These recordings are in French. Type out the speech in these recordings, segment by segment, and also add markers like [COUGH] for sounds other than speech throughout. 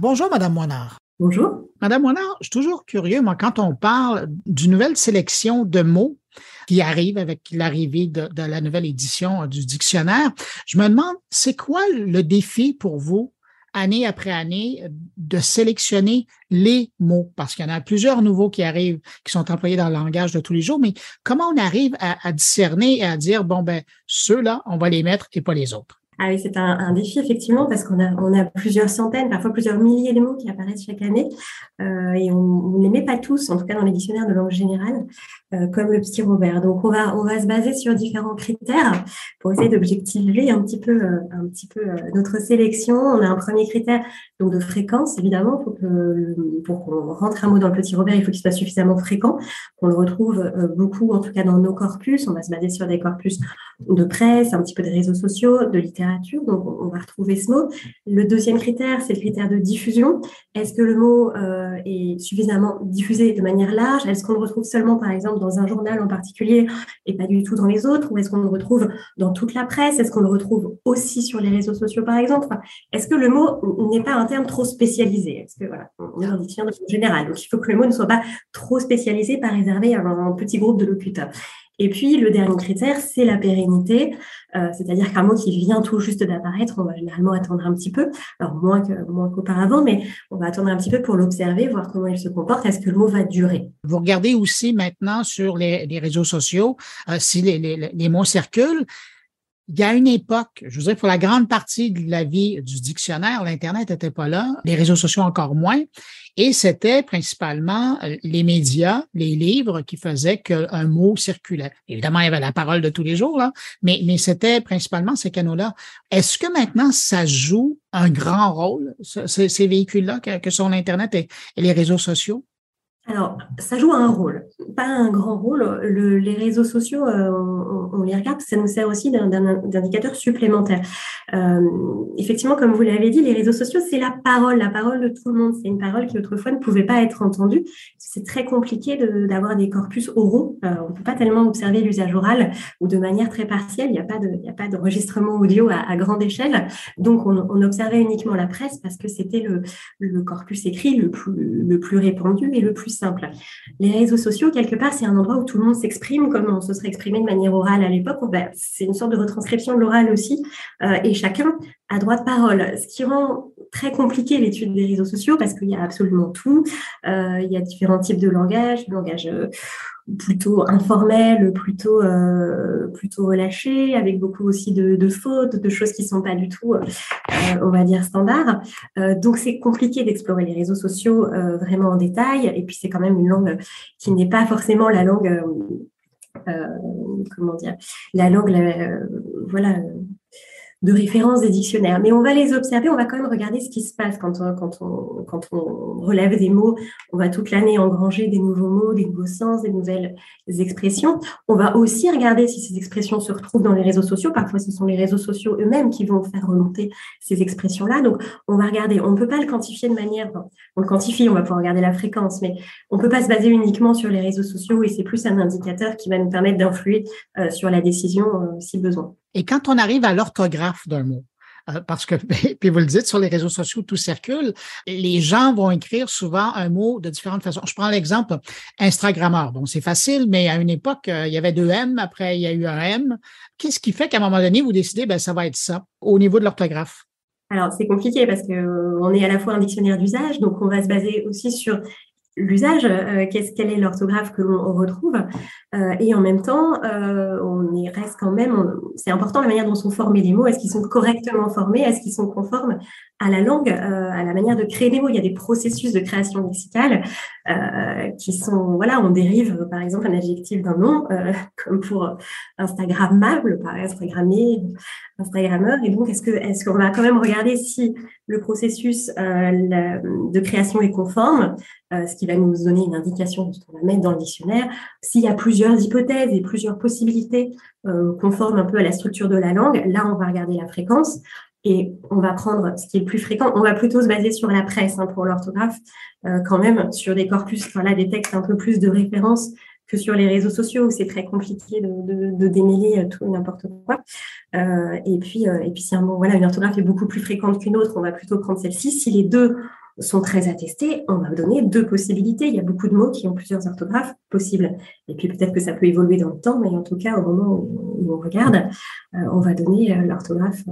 Bonjour, Madame Moinard. Bonjour. Madame Moinard, je suis toujours curieux, moi, quand on parle d'une nouvelle sélection de mots qui arrive avec l'arrivée de, de, la nouvelle édition du dictionnaire, je me demande, c'est quoi le défi pour vous année après année de sélectionner les mots, parce qu'il y en a plusieurs nouveaux qui arrivent, qui sont employés dans le langage de tous les jours, mais comment on arrive à, à discerner et à dire, bon, ben, ceux-là, on va les mettre et pas les autres? Ah oui, c'est un, défi effectivement parce qu'on a, plusieurs centaines, parfois plusieurs milliers de mots qui apparaissent chaque année euh, et on ne les met pas tous, en tout cas dans les dictionnaires de langue générale, euh, comme le petit Robert. Donc on va, on va se baser sur différents critères pour essayer d'objectiver un petit peu, euh, un petit peu notre sélection. On a un premier critère donc de fréquence, évidemment, faut que, pour qu'on rentre un mot dans le petit Robert, il faut qu'il soit suffisamment fréquent, qu'on le retrouve beaucoup, en tout cas dans nos corpus. On va se baser sur des corpus de presse, un petit peu des réseaux sociaux, de littérature donc on va retrouver ce mot. Le deuxième critère, c'est le critère de diffusion. Est-ce que le mot euh, est suffisamment diffusé de manière large? Est-ce qu'on le retrouve seulement, par exemple, dans un journal en particulier et pas du tout dans les autres? Ou est-ce qu'on le retrouve dans toute la presse? Est-ce qu'on le retrouve aussi sur les réseaux sociaux, par exemple? Est-ce que le mot n'est pas un terme trop spécialisé? Est-ce que voilà, on en dictionnaire général, donc il faut que le mot ne soit pas trop spécialisé, pas réservé à un petit groupe de locuteurs. Et puis, le dernier critère, c'est la pérennité, euh, c'est-à-dire qu'un mot qui vient tout juste d'apparaître, on va généralement attendre un petit peu, alors moins moins qu'auparavant, mais on va attendre un petit peu pour l'observer, voir comment il se comporte, est-ce que le mot va durer? Vous regardez aussi maintenant sur les, les réseaux sociaux euh, si les, les, les mots circulent il y a une époque, je veux dire, pour la grande partie de la vie du dictionnaire, l'Internet n'était pas là, les réseaux sociaux encore moins, et c'était principalement euh, les médias, les livres qui faisaient qu'un mot circulait. Évidemment, il y avait la parole de tous les jours, mais, c'était principalement ces canaux-là. Est-ce que maintenant, ça joue un grand rôle, ces, véhicules-là, que, sont l'Internet et, et les réseaux sociaux? Alors, ça joue un rôle, pas un grand rôle. Le, les réseaux sociaux, euh, on, les regarde, ça nous sert aussi d'indicateur supplémentaire. Euh, effectivement, comme vous l'avez dit, les réseaux sociaux, c'est la parole, la parole de tout le monde. C'est une parole qui autrefois ne pouvait pas être entendue. C'est très compliqué d'avoir de, des corpus oraux. Euh, on ne peut pas tellement observer l'usage oral ou de manière très partielle. Il n'y a pas d'enregistrement audio à, grande échelle. Donc, on, observait uniquement la presse parce que c'était le, corpus écrit le plus répandu et le plus Les réseaux sociaux, quelque part, c'est un endroit où tout le monde s'exprime comme on se serait exprimé de manière orale à l'époque. Ben, c'est une sorte de retranscription de l'oral aussi, euh, et chacun a droit de parole, ce qui rend très compliqué l'étude des réseaux sociaux parce qu'il y a absolument tout. Euh, il y a différents types de langage, langage euh, plutôt informel, plutôt euh, plutôt relâché, avec beaucoup aussi de, fautes, de choses qui sont pas du tout, euh, on va dire standards. Euh, donc c'est compliqué d'explorer les réseaux sociaux vraiment en détail. Et puis c'est quand même une langue qui n'est pas forcément la langue, comment dire, la langue, la, voilà de référence des dictionnaires. Mais on va les observer, on va quand même regarder ce qui se passe quand on, quand on, quand on relève des mots. On va toute l'année engranger des nouveaux mots, des nouveaux sens, des nouvelles expressions. On va aussi regarder si ces expressions se retrouvent dans les réseaux sociaux. Parfois, ce sont les réseaux sociaux eux-mêmes qui vont faire remonter ces expressions-là. Donc, on va regarder. On ne peut pas le quantifier de manière, on le quantifie, on va pouvoir regarder la fréquence, mais on ne peut pas se baser uniquement sur les réseaux sociaux et c'est plus un indicateur qui va nous permettre d'influer euh, sur la décision euh, si besoin. Et quand on arrive à l'orthographe d'un mot, euh, parce que, [LAUGHS] puis vous le dites, sur les réseaux sociaux, tout circule, les gens vont écrire souvent un mot de différentes façons. Je prends l'exemple Instagrammeur. Bon, c'est facile, mais à une époque, euh, il y avait deux M, après, il y a eu un M. Qu'est-ce qui fait qu'à un moment donné, vous décidez, ben, ça va être ça, au niveau de l'orthographe? Alors, c'est compliqué parce que euh, on est à la fois un dictionnaire d'usage, donc on va se baser aussi sur l'usage, euh, qu'est-ce quelle est l'orthographe que l'on retrouve, euh, et en même temps, euh, on y reste quand même. C'est important la manière dont sont formés les mots. Est-ce qu'ils sont correctement formés? Est-ce qu'ils sont conformes? À la langue, euh, à la manière de créer des mots Il y a des processus de création lexicale euh, qui sont, voilà, on dérive par exemple un adjectif d'un nom, euh, [LAUGHS] comme pour Instagrammable, par Instagrammé, Instagrammeur. Et donc, est-ce que, est-ce qu'on va quand même regarder si le processus de création est conforme ce qui va nous donner une indication de ce qu'on va mettre dans le dictionnaire. S'il y a plusieurs hypothèses et plusieurs possibilités conformes un peu à la structure de la langue, là, on va regarder la fréquence et on va prendre ce qui est plus fréquent. On va plutôt se baser sur la presse hein, pour l'orthographe, euh, quand même sur des corpus, des textes un peu plus de référence que sur les réseaux sociaux où c'est très compliqué de, de, démêler euh, tout n'importe quoi. Euh, et puis, euh, et puis si un mot, voilà, une orthographe est beaucoup plus fréquente qu'une autre, on va plutôt prendre celle-ci. Si les deux sont très attestés, on va donner deux possibilités. Il y a beaucoup de mots qui ont plusieurs orthographes possibles. Et puis peut-être que ça peut évoluer dans le temps, mais en tout cas, au moment où, on regarde, on va donner l'orthographe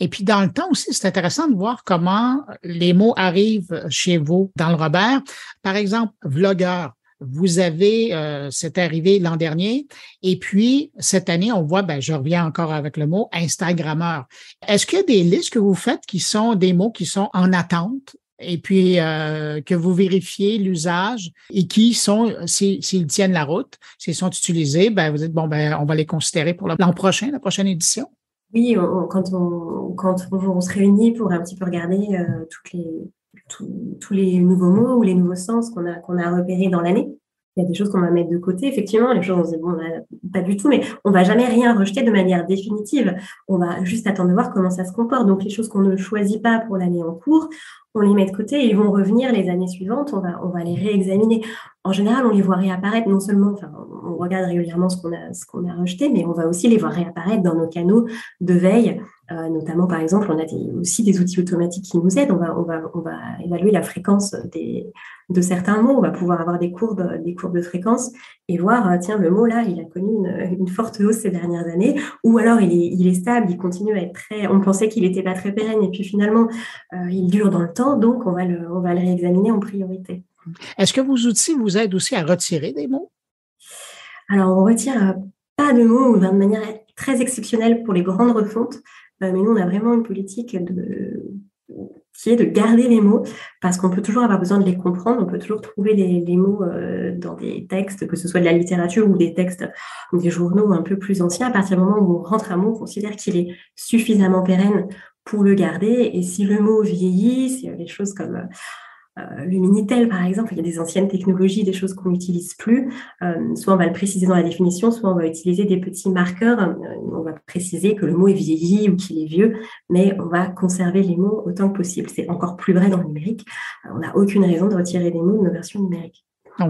Et puis dans le temps aussi, c'est intéressant de voir comment les mots arrivent chez vous dans le Robert. Par exemple, vlogueur. Vous avez, euh, c'est arrivé l'an dernier, et puis cette année, on voit, ben, je reviens encore avec le mot Instagrammeur. Est-ce qu'il y a des listes que vous faites qui sont des mots qui sont en attente et puis euh, que vous vérifiez l'usage et qui sont, s'ils tiennent la route, s'ils sont utilisés, ben, vous dites, bon, ben, on va les considérer pour l'an prochain, la prochaine édition? Oui, quand, on, quand on, se réunit pour un petit peu regarder euh, tous les nouveaux mots ou les nouveaux sens qu'on a, repérés dans l'année. Il y a des choses qu'on va mettre de côté, effectivement, les choses, on se dit, bon, pas du tout, mais on va jamais rien rejeter de manière définitive. On va juste attendre de voir comment ça se comporte. Donc, les choses qu'on ne choisit pas pour l'année en cours, on les met de côté et ils vont revenir les années suivantes, on va, les réexaminer. En général, on les voit réapparaître, non seulement, on regarde régulièrement ce qu'on a, a rejeté, mais on va aussi les voir réapparaître dans nos canaux de veille euh, notamment, par exemple, on a aussi des outils automatiques qui nous aident. On va, évaluer la fréquence de certains mots. On va pouvoir avoir des courbes, des courbes de fréquence et voir, euh, tiens, le mot là, il a connu une, forte hausse ces dernières années, ou alors il est, il est stable, il continue à être très. On pensait qu'il n'était pas très pérenne et puis finalement, euh, il dure dans le temps, donc on va le, on va le réexaminer en priorité. Est-ce que vos outils vous aident aussi à retirer des mots? Alors, on retire pas de mots de manière très exceptionnelle pour les grandes refontes. Euh, mais nous, on a vraiment une politique de, qui est de garder les mots, parce qu'on peut toujours avoir besoin de les comprendre, on peut toujours trouver les, mots euh, dans des textes, que ce soit de la littérature ou des textes, des journaux un peu plus anciens, à partir du moment où on rentre un mot, on considère qu'il est suffisamment pérenne pour le garder, et si le mot vieillit, a des choses comme euh, le Minitel, par exemple, il y a des anciennes technologies, des choses qu'on n'utilise plus. Euh, soit on va le préciser dans la définition, soit on va utiliser des petits marqueurs. Euh, on va préciser que le mot est vieilli ou qu'il est vieux, mais on va conserver les mots autant que possible. C'est encore plus vrai dans le numérique. On n'a aucune raison de retirer les mots de nos versions numériques.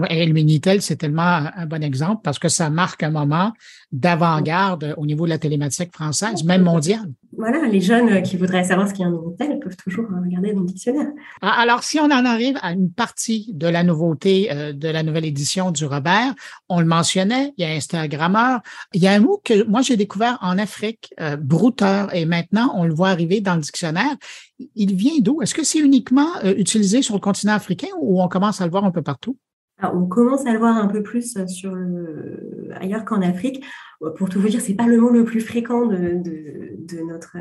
Et le Minitel, c'est tellement un bon exemple parce que ça marque un moment d'avant-garde au niveau de la télématique française, même mondiale. Voilà, les jeunes qui voudraient savoir ce qu'est un Minitel peuvent toujours regarder dans le dictionnaire. Ah, alors, si on en arrive à une partie de la nouveauté euh, de la nouvelle édition du Robert, on le mentionnait, il y a Instagrammeur. Il y a un mot que moi j'ai découvert en Afrique, euh, brouteur, et maintenant on le voit arriver dans le dictionnaire. Il vient d'où? Est-ce que c'est uniquement euh, utilisé sur le continent africain ou on commence à le voir un peu partout? On commence à le voir un peu plus sur ailleurs qu'en Afrique. Pour tout vous dire, c'est pas le mot le plus fréquent de, notre,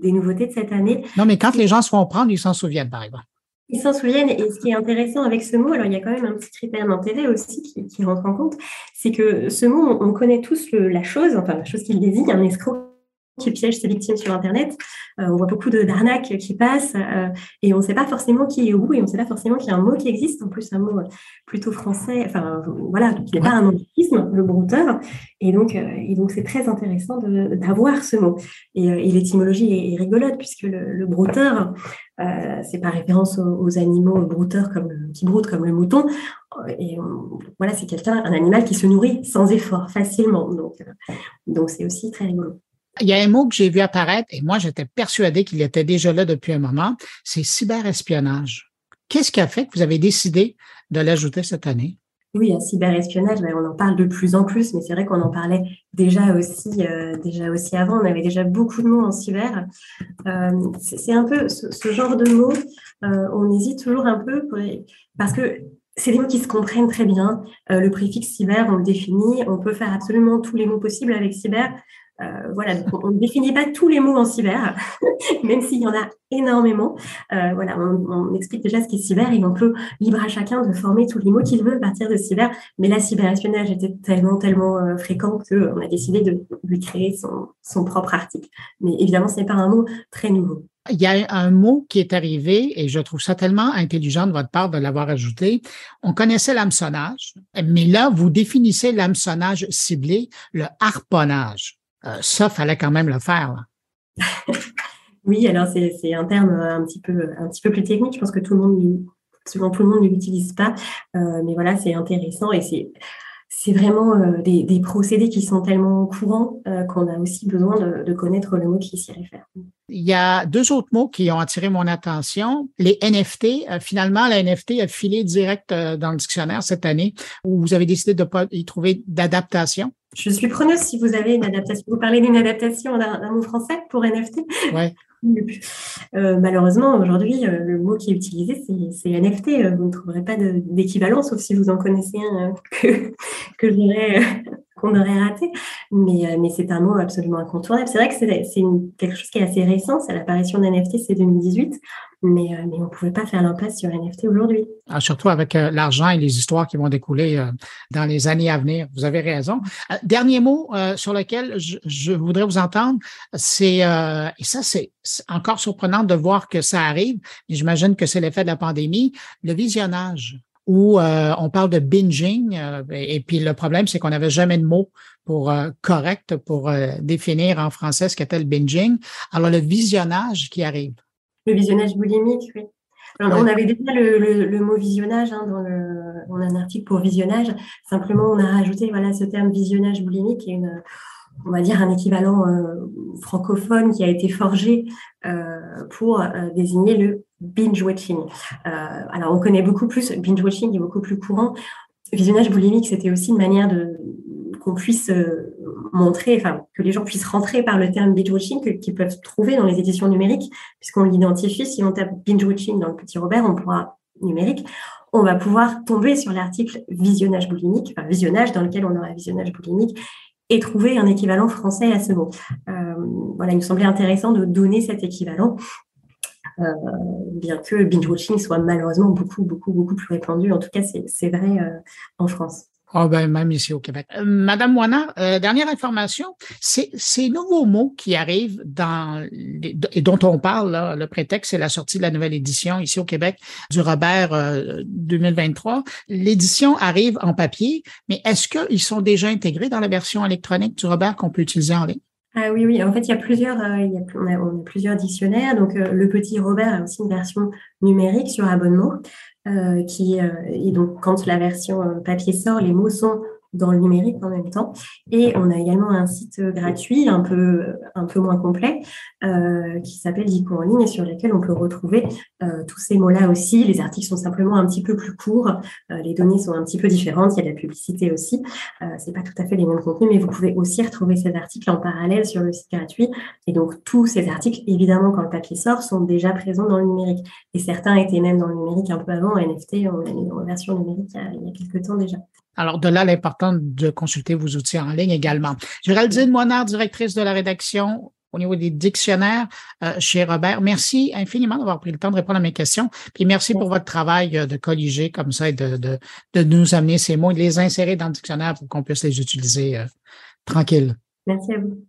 des nouveautés de cette année. Non, mais quand les gens se font prendre, ils s'en souviennent, par exemple. Ils s'en souviennent. Et ce qui est intéressant avec ce mot, alors il y a quand même un petit critère d'intérêt aussi qui, rentre en compte, c'est que ce mot, on, connaît tous la chose, enfin la chose qu'il désigne, un escroc qui piège ses victimes sur Internet. Euh, on voit beaucoup d'arnaques qui passent euh, et on ne sait pas forcément qui est où et on ne sait pas forcément qu'il y a un mot qui existe, en plus un mot plutôt français, enfin voilà, qui n'est pas un anglicisme, le brouteur. Et donc, euh, c'est très intéressant d'avoir ce mot. Et, l'étymologie est, rigolote puisque le, brouteur, c'est par référence aux, animaux brouteurs comme qui broutent comme le mouton. Et voilà, c'est quelqu'un, un animal qui se nourrit sans effort, facilement. Donc, donc c'est aussi très rigolo. Il y a un mot que j'ai vu apparaître et moi, j'étais persuadé qu'il était déjà là depuis un moment, c'est cyberespionnage. Qu'est-ce qui a fait que vous avez décidé de l'ajouter cette année? Oui, un cyberespionnage, on en parle de plus en plus, mais c'est vrai qu'on en parlait déjà aussi, euh, déjà aussi avant. On avait déjà beaucoup de mots en cyber. Euh, c'est un peu ce, genre de mots, euh, on hésite toujours un peu parce que c'est des mots qui se comprennent très bien. le préfixe cyber, on le définit. On peut faire absolument tous les mots possibles avec cyber. Euh, voilà, on ne définit pas tous les mots en cyber, [LAUGHS] même s'il y en a énormément. Euh, voilà, on, explique déjà ce qu'est cyber et on peut libre à chacun de former tous les mots qu'il veut à partir de cyber. Mais la cyberespionnage était tellement, tellement euh, fréquent qu'on a décidé de lui créer son, son propre article. Mais évidemment, ce n'est pas un mot très nouveau. Il y a un mot qui est arrivé et je trouve ça tellement intelligent de votre part de l'avoir ajouté. On connaissait l'hameçonnage, mais là, vous définissez l'hameçonnage ciblé, le harponnage. Euh, ça, fallait quand même le faire. [LAUGHS] oui, alors c'est un terme un petit, peu, un petit peu plus technique. Je pense que tout le monde, souvent tout le monde ne l'utilise pas. Euh, mais voilà, c'est intéressant et c'est c'est vraiment des, procédés qui sont tellement courants qu'on a aussi besoin de, connaître le mot qui s'y réfère. Il y a deux autres mots qui ont attiré mon attention. Les NFT. finalement, la NFT a filé direct dans le dictionnaire cette année où vous avez décidé de ne pas y trouver d'adaptation. Je suis preneuse si vous avez une adaptation. Vous parlez d'une adaptation d'un mot français pour NFT Oui. [LAUGHS] Euh, malheureusement, aujourd'hui, euh, le mot qui est utilisé, c'est NFT. Euh, vous ne trouverez pas d'équivalent, sauf si vous en connaissez un [LAUGHS] que, que qu'on aurait raté. Mais, mais c'est un mot absolument incontournable. C'est vrai que c'est quelque chose qui est assez récent. C'est l'apparition d'NFT, c'est 2018 mais, euh, mais on ne pouvait pas faire l'impasse sur NFT aujourd'hui. Ah, surtout avec euh, l'argent et les histoires qui vont découler euh, dans les années à venir. Vous avez raison. dernier mot sur lequel je, voudrais vous entendre, c'est, et ça c'est encore surprenant de voir que ça arrive, et j'imagine que c'est l'effet de la pandémie, le visionnage où on parle de binging. et puis le problème, c'est qu'on n'avait jamais de mots pour correct pour définir en français ce qu'était le binging. Alors le visionnage qui arrive. Le visionnage boulimique, oui. On avait déjà le, mot visionnage hein, dans le, on a un article pour visionnage. Simplement, on a rajouté voilà ce terme visionnage boulimique qui est une, on va dire un équivalent euh, francophone qui a été forgé euh, pour euh, désigner le binge watching. alors, on connaît beaucoup plus binge watching est beaucoup plus courant. Visionnage boulimique, c'était aussi une manière de qu'on puisse montrer, enfin, que les gens puissent rentrer par le terme binge watching qu'ils peuvent trouver dans les éditions numériques, puisqu'on l'identifie. Si on tape binge watching dans le petit Robert, on pourra numérique, on va pouvoir tomber sur l'article visionnage boulimique, enfin visionnage dans lequel on aura visionnage boulimique et trouver un équivalent français à ce mot. Euh, voilà, il me semblait intéressant de donner cet équivalent. Euh, bien que binge watching soit malheureusement beaucoup, beaucoup, beaucoup plus répandu. En tout cas, c'est vrai euh, en France. Ah ben, même ici au Québec. Euh, Madame Moina, euh, dernière information, c'est ces nouveaux mots qui arrivent dans et dont on parle, le prétexte, c'est la sortie de la nouvelle édition ici au Québec du Robert 2023. Euh, L'édition arrive en papier, mais est-ce qu'ils sont déjà intégrés dans la version électronique du Robert qu'on peut utiliser en ligne? Ah oui, oui. En fait, il y a plusieurs, il y a, on, a, plusieurs dictionnaires. Donc, le petit Robert a aussi une version numérique sur abonnement. Euh, qui euh, et donc quand la version euh, papier sort, les mots sont dans le numérique en même temps. Et on a également un site gratuit, un peu, un peu moins complet, euh, qui s'appelle Dico en ligne et sur lequel on peut retrouver euh, tous ces mots-là aussi. Les articles sont simplement un petit peu plus courts, euh, les données sont un petit peu différentes, il y a de la publicité aussi. c'est pas tout à fait les mêmes contenus, mais vous pouvez aussi retrouver ces articles en parallèle sur le site gratuit. Et donc tous ces articles, évidemment, quand le papier sort, sont déjà présents dans le numérique. Et certains étaient même dans le numérique un peu avant, NFT, en version numérique il y a, quelques temps déjà. Alors, de là, de consulter vos outils en ligne également. Géraldine Moinard, directrice de la rédaction au niveau des dictionnaires euh, chez Robert. Merci infiniment d'avoir pris le temps de répondre à mes questions. Puis merci pour votre travail euh, de colliger comme ça et de, de, de, nous amener ces mots et de les insérer dans le dictionnaire pour qu'on puisse les utiliser euh, tranquille. Merci à vous.